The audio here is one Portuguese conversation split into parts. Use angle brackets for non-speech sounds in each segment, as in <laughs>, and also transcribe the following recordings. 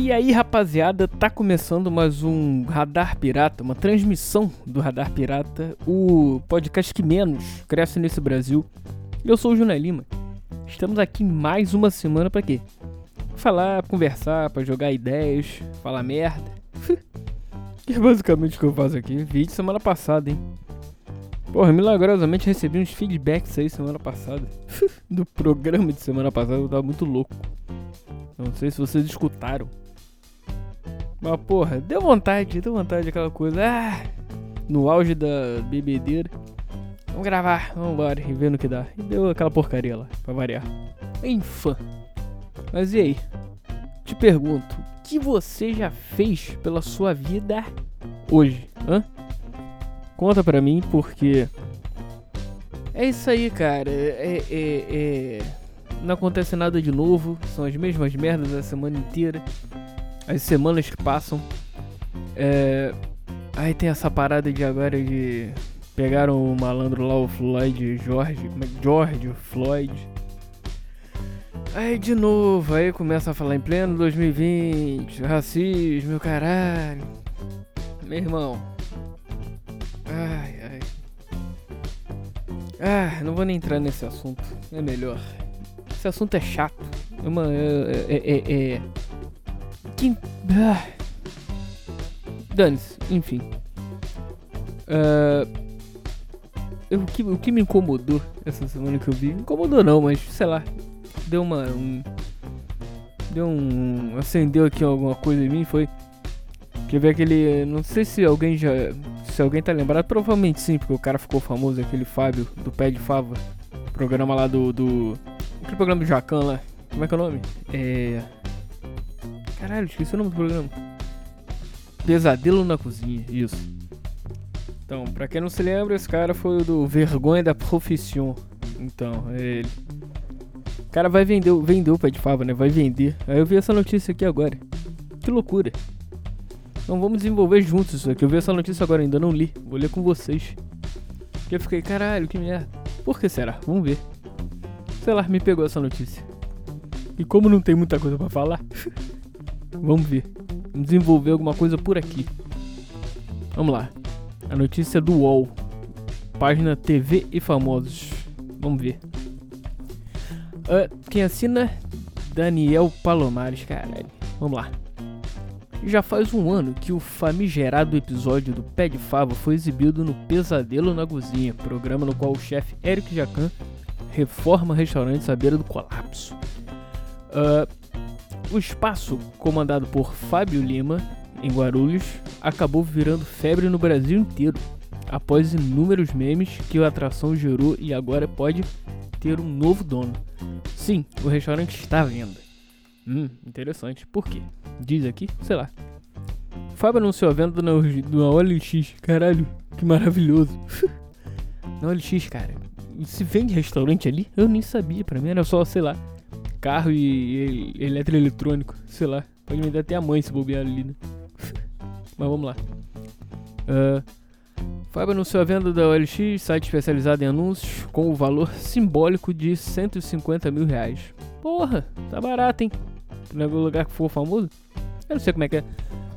E aí, rapaziada, tá começando mais um Radar Pirata, uma transmissão do Radar Pirata, o podcast que menos cresce nesse Brasil. Eu sou o Júnior Lima. Estamos aqui mais uma semana para quê? Falar, conversar, para jogar ideias, falar merda. <laughs> que é basicamente o que eu faço aqui. Vídeo semana passada, hein? Porra, milagrosamente recebi uns feedbacks aí semana passada. <laughs> do programa de semana passada, eu tava muito louco. Não sei se vocês escutaram. Mas porra, deu vontade, deu vontade aquela coisa. Ah, no auge da bebedeira. Vamos gravar, vamos embora e ver no que dá. E deu aquela porcaria lá, pra variar. Enfim. Mas e aí? Te pergunto, o que você já fez pela sua vida hoje? Hã? Conta pra mim, porque. É isso aí, cara. É, é, é... Não acontece nada de novo. São as mesmas merdas a semana inteira as semanas que passam. É... Aí tem essa parada de agora de. Pegaram o malandro lá, o Floyd George. Como é? George Floyd. Aí de novo, aí começa a falar em pleno 2020, racismo, caralho. Meu irmão. Ai, ai. Ah, não vou nem entrar nesse assunto. É melhor. Esse assunto é chato. É uma. É, é, é, é que. Ah. Dane-se, enfim. Uh, eu, o, que, o que me incomodou essa semana que eu vi, incomodou não, mas sei lá, deu uma. Um, deu um. acendeu aqui alguma coisa em mim, foi. Que ver aquele. Não sei se alguém já. Se alguém tá lembrado, provavelmente sim, porque o cara ficou famoso, aquele Fábio do Pé de Fava. Programa lá do. do aquele programa do Jacan lá. Como é que é o nome? É. Caralho, esqueci o nome do programa. Pesadelo na Cozinha, isso. Então, pra quem não se lembra, esse cara foi o do Vergonha da Profissão. Então, é ele. O cara vai vender, vendeu o pé de fava, né? Vai vender. Aí eu vi essa notícia aqui agora. Que loucura. Então vamos desenvolver juntos isso aqui. Eu vi essa notícia agora, ainda não li. Vou ler com vocês. E eu fiquei, caralho, que merda. Por que será? Vamos ver. Sei lá, me pegou essa notícia. E como não tem muita coisa para falar, <laughs> Vamos ver. Vamos desenvolver alguma coisa por aqui. Vamos lá. A notícia do UOL. Página TV e famosos. Vamos ver. Uh, quem assina? Daniel Palomares, caralho. Vamos lá. Já faz um ano que o famigerado episódio do Pé de Fava foi exibido no Pesadelo na Cozinha, programa no qual o chefe Eric Jacan reforma restaurantes à beira do colapso. Uh, o espaço, comandado por Fábio Lima, em Guarulhos, acabou virando febre no Brasil inteiro, após inúmeros memes que a atração gerou e agora pode ter um novo dono. Sim, o restaurante está à venda. Hum, interessante. Por quê? Diz aqui, sei lá. Fábio anunciou a venda no, no OLX. Caralho, que maravilhoso. <laughs> na OLX, cara. Se vende restaurante ali? Eu nem sabia. Pra mim era só, sei lá, carro e, e eletroeletrônico, sei lá. Pode me dar até a mãe se bobear ali, né? <laughs> Mas vamos lá. Uh, Fábio anunciou a venda da OLX, site especializado em anúncios, com o valor simbólico de 150 mil reais. Porra, tá barato, hein? Não é o lugar que for famoso? Eu não sei como é que é.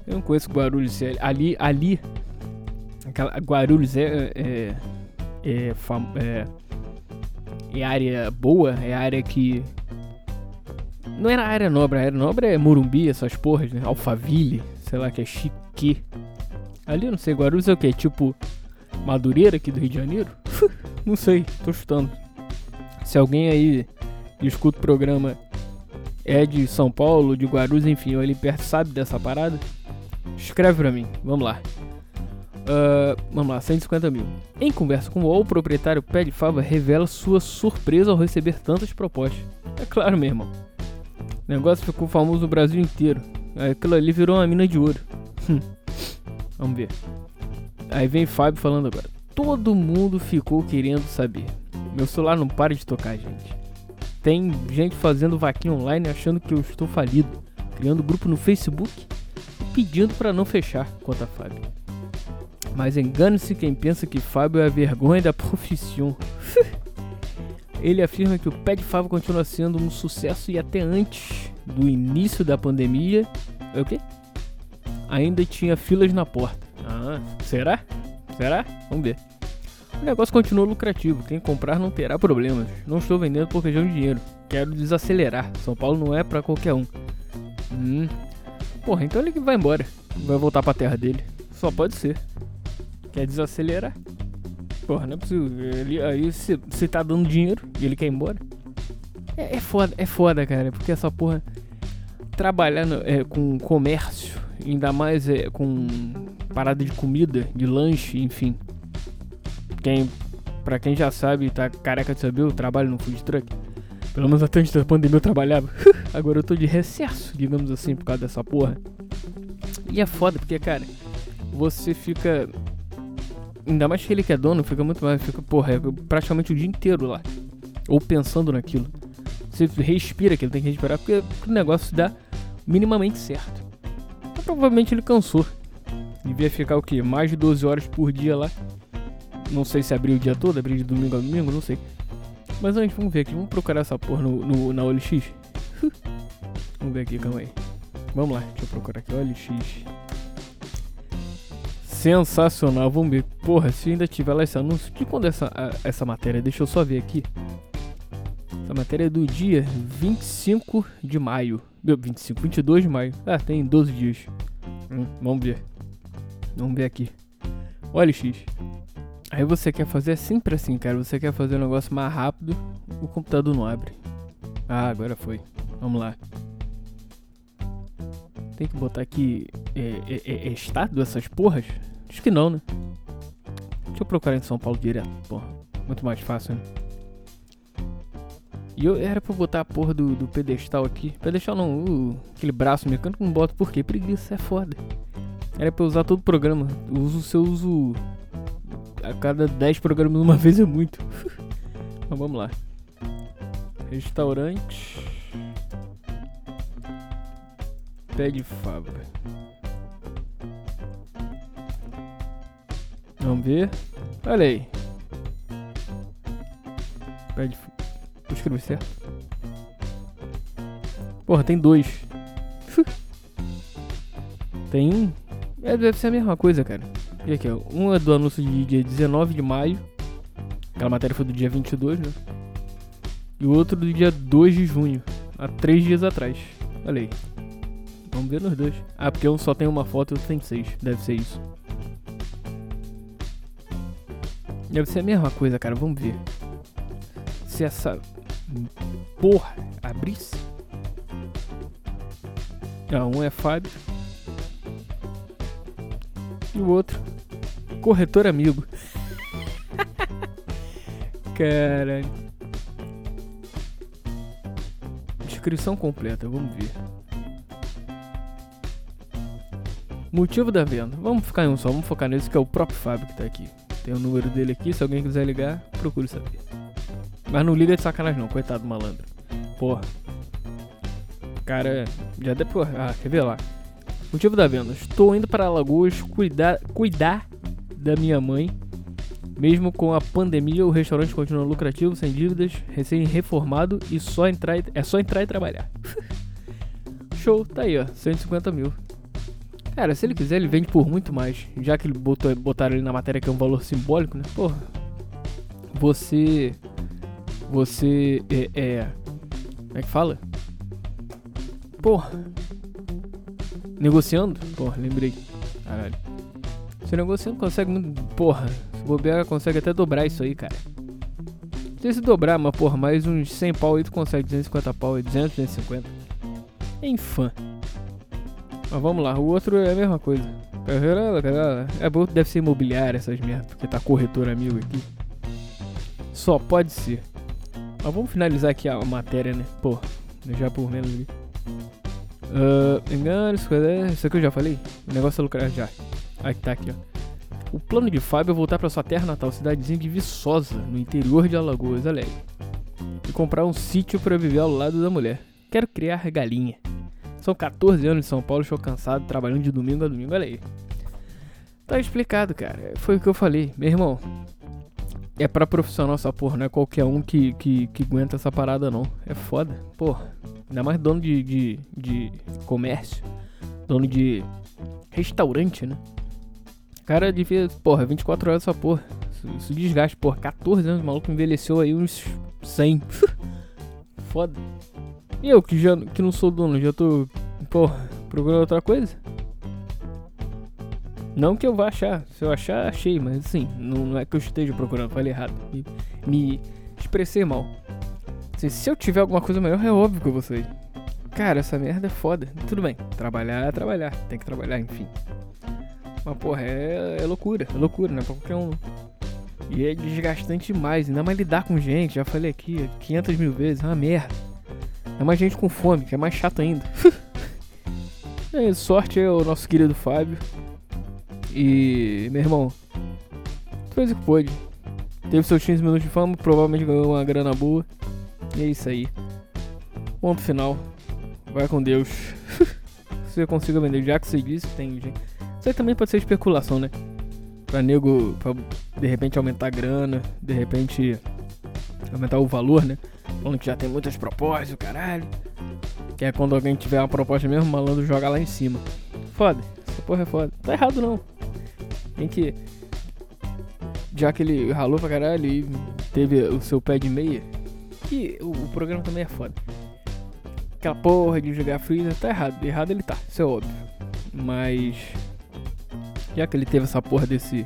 Eu não conheço Guarulhos. É, ali, ali. Aquela, Guarulhos é. É, é, é, é área boa, é área que não era área nobre, a área nobre é Morumbi, essas porras, né? Alphaville, sei lá, que é chique. Ali eu não sei, Guarulhos é o que? Tipo Madureira aqui do Rio de Janeiro? <laughs> não sei, tô chutando. Se alguém aí escuta o programa é de São Paulo, de Guarulhos, enfim, ou ali perto sabe dessa parada, escreve pra mim, vamos lá. Uh, vamos lá, 150 mil. Em conversa com o UOL, o proprietário Pé de Fava revela sua surpresa ao receber tantas propostas. É claro, meu irmão. O negócio ficou famoso no Brasil inteiro. Aquilo ali virou uma mina de ouro. Hum. Vamos ver. Aí vem Fábio falando agora. Todo mundo ficou querendo saber. Meu celular não para de tocar, gente. Tem gente fazendo vaquinha online achando que eu estou falido, criando grupo no Facebook pedindo para não fechar, conta Fábio. Mas engane-se quem pensa que Fábio é a vergonha da profissão. <laughs> Ele afirma que o Pé de Fava continua sendo um sucesso e até antes do início da pandemia É o quê? Ainda tinha filas na porta. Ah, será? Será? Vamos ver. O negócio continua lucrativo. Quem comprar não terá problemas. Não estou vendendo por questão de dinheiro. Quero desacelerar. São Paulo não é para qualquer um. Hum. Porra, então ele vai embora. Vai voltar pra terra dele. Só pode ser. Quer desacelerar? Porra, não é possível. Ele, aí você tá dando dinheiro e ele quer ir embora. É, é foda, é foda, cara. Porque essa porra. Trabalhar no, é, com comércio, ainda mais é, com parada de comida, de lanche, enfim. Quem, pra quem já sabe, tá careca de saber, eu trabalho no food truck. Pelo menos até antes da pandemia eu trabalhava. <laughs> Agora eu tô de recesso, digamos assim, por causa dessa porra. E é foda, porque, cara, você fica Ainda mais que ele que é dono, fica muito mais. Fica, porra, é praticamente o dia inteiro lá. Ou pensando naquilo. Você respira aquilo, tem que respirar, porque o negócio dá minimamente certo. Então, provavelmente ele cansou. Devia ficar o quê? Mais de 12 horas por dia lá. Não sei se abriu o dia todo, abriu de domingo a domingo, não sei. Mas antes, vamos ver aqui. Vamos procurar essa porra no, no na OLX. <laughs> vamos ver aqui, calma aí. Vamos lá, deixa eu procurar aqui. OLX. Sensacional, vamos ver. Porra, se ainda tiver lá esse anúncio. De quando é essa, essa matéria? Deixa eu só ver aqui. Essa matéria é do dia 25 de maio. 25, 22 de maio. Ah, tem 12 dias. Hum, vamos ver. Vamos ver aqui. Olha X. Aí você quer fazer sempre assim, cara. Você quer fazer um negócio mais rápido, o computador não abre. Ah, agora foi. Vamos lá. Tem que botar aqui é, é, é, é estado essas porras? Acho que não, né? Eu procurar em São Paulo direto, porra. Muito mais fácil, né? E eu era pra botar a porra do, do pedestal aqui. Pedestal não, uh, aquele braço mecânico não boto porque preguiça é foda. Era pra usar todo o programa. Eu uso se eu uso a cada 10 programas uma <laughs> vez é muito. <laughs> Mas vamos lá. Restaurante. Pé de fábrica. Vamos ver. Olha aí. Pede. Vou escrever certo. Porra, tem dois. tem um. É, deve ser a mesma coisa, cara. E aqui, ó. Um é do anúncio de dia 19 de maio. Aquela matéria foi do dia 22, né? E o outro do dia 2 de junho. Há três dias atrás. Olha aí. Vamos ver nos dois. Ah, porque um só tem uma foto e outro tem seis. Deve ser isso. Deve ser a mesma coisa, cara. Vamos ver. Se essa porra abrisse. Ah, um é Fábio. E o outro. Corretor amigo. <laughs> Caralho. Descrição completa, vamos ver. Motivo da venda. Vamos ficar em um só, vamos focar nesse que é o próprio Fábio que tá aqui. Tem o número dele aqui, se alguém quiser ligar, procure saber. Mas não liga de sacanagem não, coitado do malandro. Porra. Cara, já depois. Ah, quer ver lá? Motivo da venda. Estou indo para Alagoas cuidar, cuidar da minha mãe. Mesmo com a pandemia, o restaurante continua lucrativo, sem dívidas, recém-reformado e só entrar e, é só entrar e trabalhar. <laughs> Show, tá aí, ó. 150 mil. Cara, se ele quiser, ele vende por muito mais. Já que ele botou, botaram ele na matéria que é um valor simbólico, né? Porra. Você. Você é. é como é que fala? Porra. Negociando? Porra, lembrei. Caralho. Você negociando consegue muito. Porra. Se bobear, consegue até dobrar isso aí, cara. Sei se dobrar, mas porra, mais uns 100 pau aí tu consegue 250 pau aí, 200, 250. Enfim. Mas vamos lá, o outro é a mesma coisa. É bom, deve ser imobiliário essas merdas, porque tá corretor amigo aqui. Só pode ser. Mas vamos finalizar aqui a matéria, né? Pô, já por menos ali. Uh, engano, isso aqui eu já falei? O negócio é lucrar já. Aqui tá aqui, ó. O plano de Fábio é voltar para sua terra natal, cidadezinha de Viçosa, no interior de Alagoas, aí. E comprar um sítio para viver ao lado da mulher. Quero criar galinha. São 14 anos de São Paulo, estou cansado, trabalhando de domingo a domingo, olha aí. Tá explicado, cara. Foi o que eu falei. Meu irmão, é pra profissional essa porra, não é qualquer um que, que, que aguenta essa parada, não. É foda, porra. Ainda mais dono de, de, de comércio. dono de restaurante, né? Cara devia, porra, 24 horas essa porra. Isso, isso desgaste, porra. 14 anos, o maluco envelheceu aí uns 100. <laughs> Foda. E eu que já que não sou dono, já tô, porra, procurando outra coisa? Não que eu vá achar. Se eu achar, achei, mas assim, não, não é que eu esteja procurando, falei errado. Me, me expressei mal. Assim, se eu tiver alguma coisa melhor, é óbvio que eu vou sair. Cara, essa merda é foda. Tudo bem, trabalhar é trabalhar. Tem que trabalhar, enfim. Mas, porra, é, é loucura. É loucura, né? Pra qualquer um. E é desgastante demais. Ainda mais lidar com gente. Já falei aqui 500 mil vezes. É uma merda. É mais gente com fome, que é mais chato ainda. <laughs> é, sorte é o nosso querido Fábio. E, meu irmão, fez o que pôde. Teve seus 15 minutos de fama, provavelmente ganhou uma grana boa. E é isso aí. Ponto final. Vai com Deus. Se <laughs> você consiga vender, já que você disse, tem gente. Isso aí também pode ser especulação, né? Pra nego, pra de repente aumentar a grana, de repente aumentar o valor, né? Falando que já tem muitas propostas, caralho. Que é quando alguém tiver uma proposta mesmo, o malandro joga lá em cima. Foda, essa porra é foda. Tá errado não. Tem que. Já que ele ralou pra caralho e teve o seu pé de meia. Que o, o programa também é foda. Aquela porra de jogar freezer tá errado. Errado ele tá, isso é óbvio. Mas. Já que ele teve essa porra desse.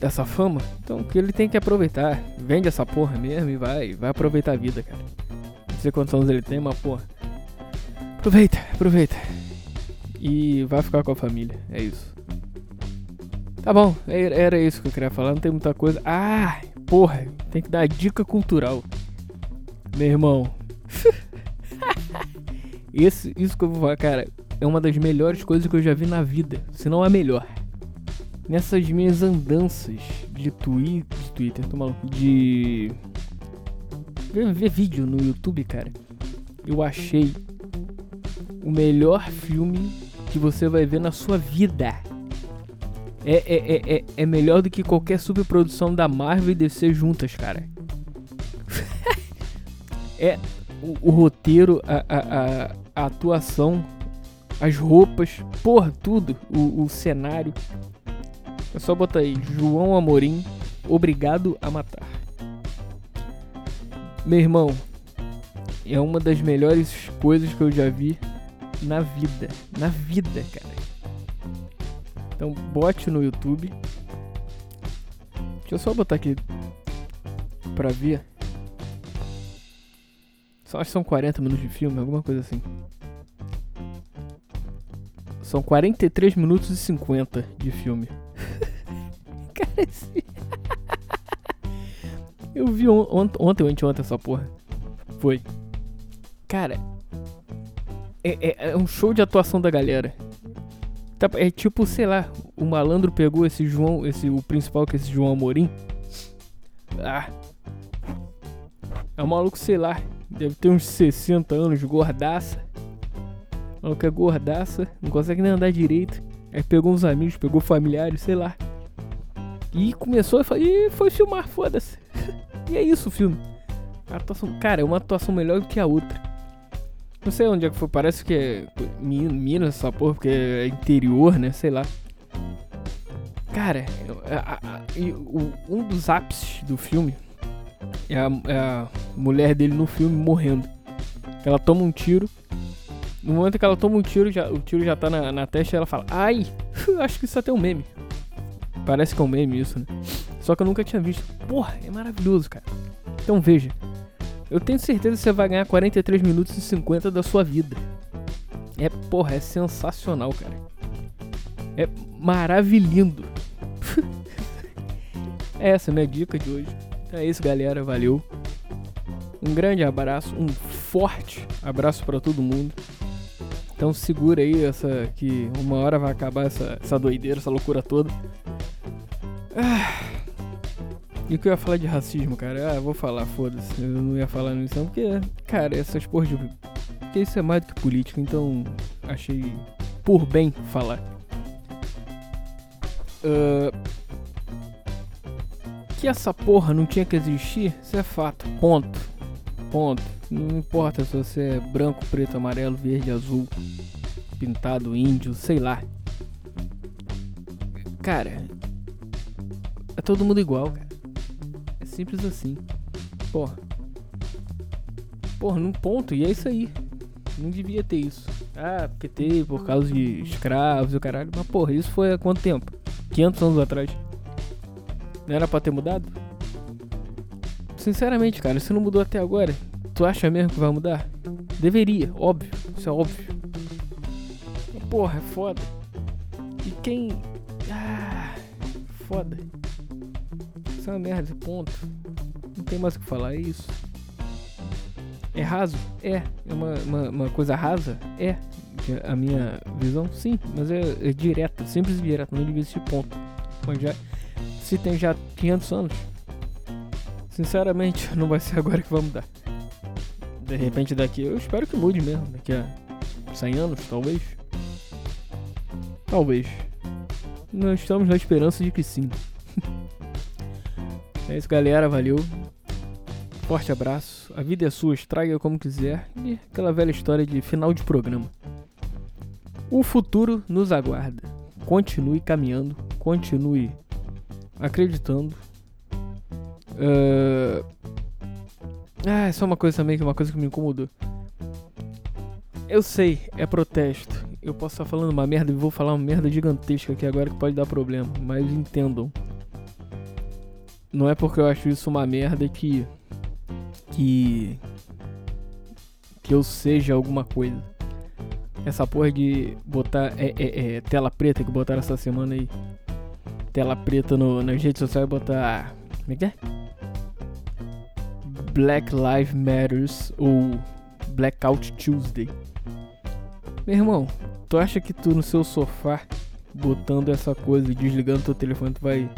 Dessa fama, então que ele tem que aproveitar. Vende essa porra mesmo e vai, vai aproveitar a vida, cara. Não sei quantos anos ele tem, mas porra. Aproveita, aproveita. E vai ficar com a família, é isso. Tá bom, era isso que eu queria falar, não tem muita coisa. Ah, porra, tem que dar dica cultural. Meu irmão. <laughs> Esse, isso que eu vou falar, cara, é uma das melhores coisas que eu já vi na vida, se não a melhor. Nessas minhas andanças de, twi de Twitter, tô maluco, de ver, ver vídeo no YouTube, cara, eu achei o melhor filme que você vai ver na sua vida. É, é, é, é, é melhor do que qualquer superprodução da Marvel e DC juntas, cara. <laughs> é o, o roteiro, a, a, a, a, atuação, as roupas, porra, tudo. O, o cenário. É só botar aí, João Amorim, obrigado a matar. Meu irmão, é uma das melhores coisas que eu já vi na vida. Na vida, cara. Então bote no YouTube. Deixa eu só botar aqui pra ver. Só acho que são 40 minutos de filme, alguma coisa assim. São 43 minutos e 50 de filme. Eu vi on ontem ou anteontem essa porra. Foi. Cara, é, é, é um show de atuação da galera. Tá, é tipo, sei lá, o malandro pegou esse João, esse o principal que é esse João Amorim. Ah. É um maluco, sei lá, deve ter uns 60 anos, gordaça. O maluco é gordaça, não consegue nem andar direito. Aí pegou uns amigos, pegou familiares, sei lá. E começou e foi filmar, foda-se. <laughs> e é isso o filme. A atuação, cara, é uma atuação melhor do que a outra. Não sei onde é que foi, parece que é Minas essa porra, porque é interior, né? Sei lá. Cara, a, a, a, um dos ápices do filme é a, é a, mulher dele no filme morrendo. Ela toma um tiro. No momento que ela toma um tiro, já, o tiro já tá na, na testa ela fala: Ai, <laughs> acho que isso até é um meme. Parece que é um meme isso, né? Só que eu nunca tinha visto. Porra, é maravilhoso, cara. Então veja. Eu tenho certeza que você vai ganhar 43 minutos e 50 da sua vida. É, porra, é sensacional, cara. É maravilhindo. <laughs> Essa é a minha dica de hoje. Então é isso, galera. Valeu. Um grande abraço, um forte abraço para todo mundo. Então segura aí essa que uma hora vai acabar essa, essa doideira, essa loucura toda. Ah. E o que eu ia falar de racismo, cara? Ah, vou falar, foda-se. Eu não ia falar nisso, porque, cara, essas porras de. Porque isso é mais do que política, então achei por bem falar. Uh, que essa porra não tinha que existir, isso é fato. Ponto. Ponto. Não importa se você é branco, preto, amarelo, verde, azul. pintado, índio, sei lá. Cara, todo mundo igual, cara. É simples assim. Porra. Porra, num ponto, e é isso aí. Não devia ter isso. Ah, porque teve por causa de escravos e o caralho. Mas porra, isso foi há quanto tempo? 500 anos atrás. Não era pra ter mudado? Sinceramente, cara, se não mudou até agora, tu acha mesmo que vai mudar? Deveria, óbvio. Isso é óbvio. Porra, é foda. E quem. Ah, foda. É uma merda, ponto. Não tem mais o que falar, é isso. É raso? É. É uma, uma, uma coisa rasa? É. A minha visão? Sim. Mas é, é direto, simples e direto. Não devia existir ponto. Mas já, se tem já 500 anos, sinceramente, <laughs> não vai ser agora que vai mudar. De repente daqui, eu espero que mude mesmo. Daqui a 100 anos, talvez. Talvez. Nós estamos na esperança de que sim. É isso, galera. Valeu. Forte abraço. A vida é sua, estraga como quiser. E aquela velha história de final de programa. O futuro nos aguarda. Continue caminhando. Continue acreditando. Uh... Ah, é só uma coisa também que é uma coisa que me incomodou. Eu sei, é protesto. Eu posso estar falando uma merda e vou falar uma merda gigantesca aqui agora que pode dar problema, mas entendam. Não é porque eu acho isso uma merda que que que eu seja alguma coisa. Essa porra de botar é, é, é, tela preta que botaram essa semana aí. Tela preta no, nas redes sociais e botar. Como é que é? Black Lives Matters ou Blackout Tuesday. Meu irmão, tu acha que tu no seu sofá botando essa coisa e desligando teu telefone tu vai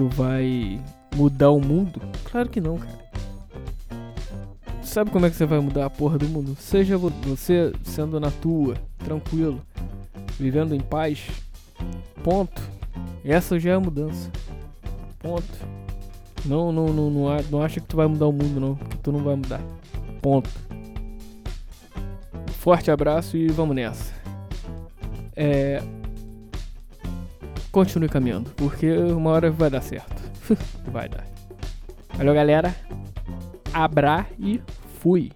tu vai mudar o mundo? Claro que não, cara. Sabe como é que você vai mudar a porra do mundo? Seja você sendo na tua, tranquilo, vivendo em paz. Ponto. Essa já é a mudança. Ponto. Não, não, não, não, não acha que tu vai mudar o mundo, não. Que tu não vai mudar. Ponto. Forte abraço e vamos nessa. É. Continue caminhando, porque uma hora vai dar certo. <laughs> vai dar. Valeu, galera. Abra e fui.